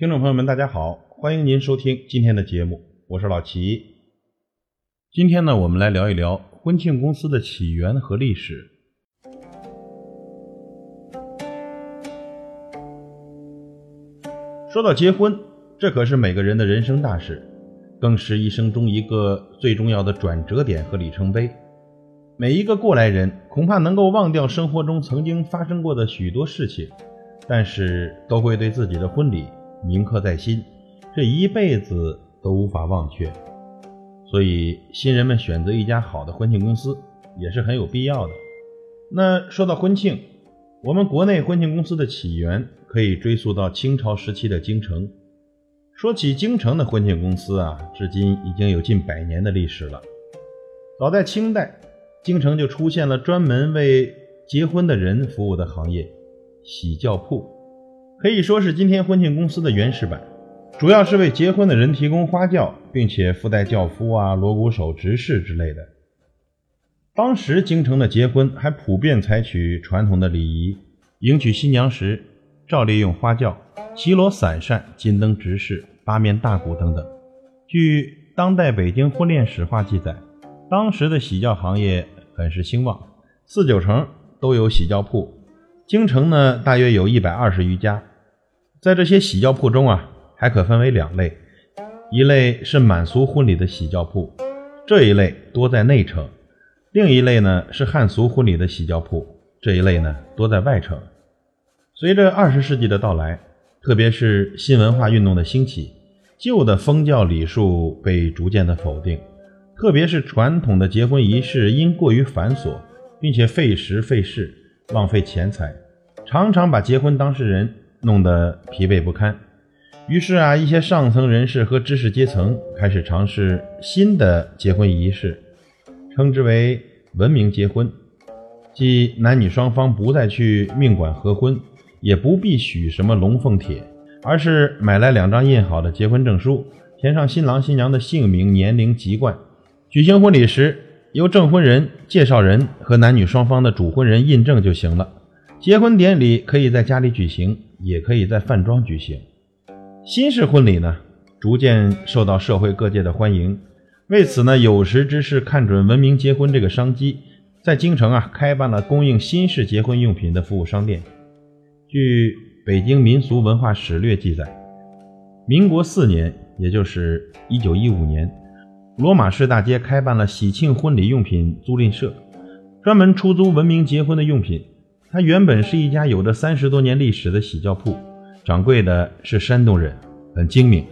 听众朋友们，大家好，欢迎您收听今天的节目，我是老齐。今天呢，我们来聊一聊婚庆公司的起源和历史。说到结婚，这可是每个人的人生大事，更是一生中一个最重要的转折点和里程碑。每一个过来人恐怕能够忘掉生活中曾经发生过的许多事情，但是都会对自己的婚礼。铭刻在心，这一辈子都无法忘却。所以，新人们选择一家好的婚庆公司也是很有必要的。那说到婚庆，我们国内婚庆公司的起源可以追溯到清朝时期的京城。说起京城的婚庆公司啊，至今已经有近百年的历史了。早在清代，京城就出现了专门为结婚的人服务的行业——喜轿铺。可以说是今天婚庆公司的原始版，主要是为结婚的人提供花轿，并且附带轿夫啊、锣鼓手、执事之类的。当时京城的结婚还普遍采取传统的礼仪，迎娶新娘时照例用花轿、绮罗伞扇、金灯执事、八面大鼓等等。据当代北京婚恋史话记载，当时的喜轿行业很是兴旺，四九城都有喜轿铺，京城呢大约有一百二十余家。在这些喜轿铺中啊，还可分为两类，一类是满俗婚礼的喜轿铺，这一类多在内城；另一类呢是汉俗婚礼的喜轿铺，这一类呢多在外城。随着二十世纪的到来，特别是新文化运动的兴起，旧的封教礼数被逐渐的否定，特别是传统的结婚仪式因过于繁琐，并且费时费事、浪费钱财，常常把结婚当事人。弄得疲惫不堪，于是啊，一些上层人士和知识阶层开始尝试新的结婚仪式，称之为文明结婚，即男女双方不再去命馆合婚，也不必许什么龙凤帖，而是买来两张印好的结婚证书，填上新郎新娘的姓名、年龄、籍贯，举行婚礼时由证婚人、介绍人和男女双方的主婚人印证就行了。结婚典礼可以在家里举行。也可以在饭庄举行。新式婚礼呢，逐渐受到社会各界的欢迎。为此呢，有识之士看准文明结婚这个商机，在京城啊开办了供应新式结婚用品的服务商店。据《北京民俗文化史略》记载，民国四年，也就是一九一五年，罗马市大街开办了喜庆婚礼用品租赁社，专门出租文明结婚的用品。他原本是一家有着三十多年历史的喜轿铺，掌柜的是山东人，很精明。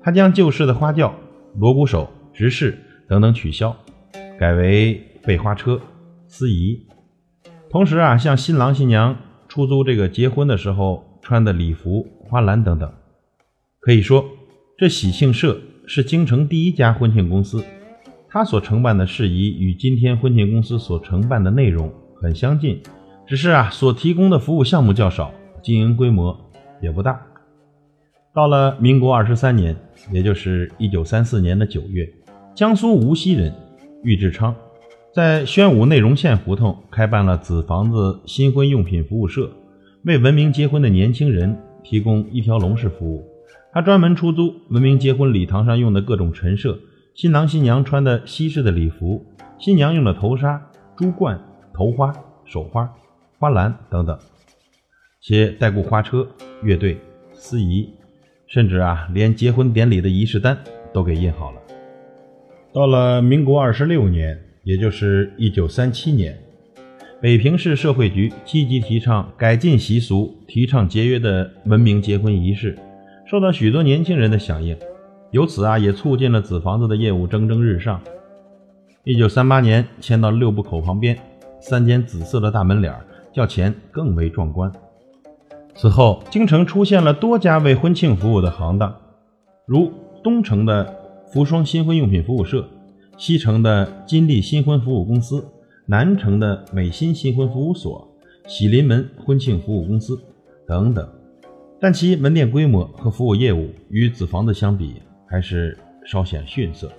他将旧式的花轿、锣鼓手、执事等等取消，改为备花车、司仪。同时啊，向新郎新娘出租这个结婚的时候穿的礼服、花篮等等。可以说，这喜庆社是京城第一家婚庆公司。他所承办的事宜与今天婚庆公司所承办的内容很相近。只是啊，所提供的服务项目较少，经营规模也不大。到了民国二十三年，也就是一九三四年的九月，江苏无锡人郁志昌在宣武内容县胡同开办了子房子新婚用品服务社，为文明结婚的年轻人提供一条龙式服务。他专门出租文明结婚礼堂上用的各种陈设，新郎新娘穿的西式的礼服，新娘用的头纱、珠冠、头花、手花。花篮等等，且代雇花车、乐队、司仪，甚至啊，连结婚典礼的仪式单都给印好了。到了民国二十六年，也就是一九三七年，北平市社会局积极提倡改进习俗，提倡节约的文明结婚仪式，受到许多年轻人的响应，由此啊，也促进了子房子的业务蒸蒸日上。一九三八年，迁到六部口旁边，三间紫色的大门脸儿。较前更为壮观。此后，京城出现了多家为婚庆服务的行当，如东城的福双新婚用品服务社、西城的金利新婚服务公司、南城的美新新婚服务所、喜临门婚庆服务公司等等。但其门店规模和服务业务与子房子相比，还是稍显逊色。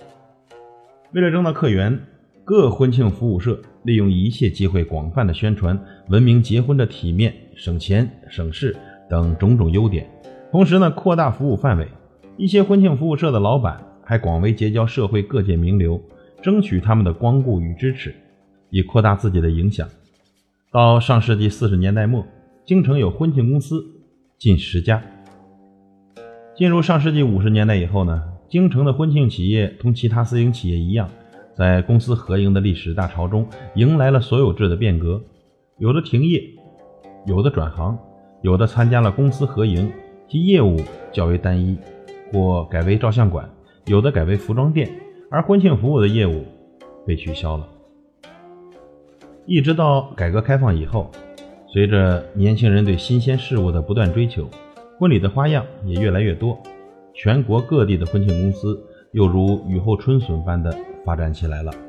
为了争到客源。各婚庆服务社利用一切机会，广泛的宣传文明结婚的体面、省钱、省事等种种优点，同时呢，扩大服务范围，一些婚庆服务社的老板还广为结交社会各界名流，争取他们的光顾与支持，以扩大自己的影响。到上世纪四十年代末，京城有婚庆公司近十家。进入上世纪五十年代以后呢，京城的婚庆企业同其他私营企业一样，在公司合营的历史大潮中，迎来了所有制的变革，有的停业，有的转行，有的参加了公司合营，其业务较为单一，或改为照相馆，有的改为服装店，而婚庆服务的业务被取消了。一直到改革开放以后，随着年轻人对新鲜事物的不断追求。婚礼的花样也越来越多，全国各地的婚庆公司又如雨后春笋般的发展起来了。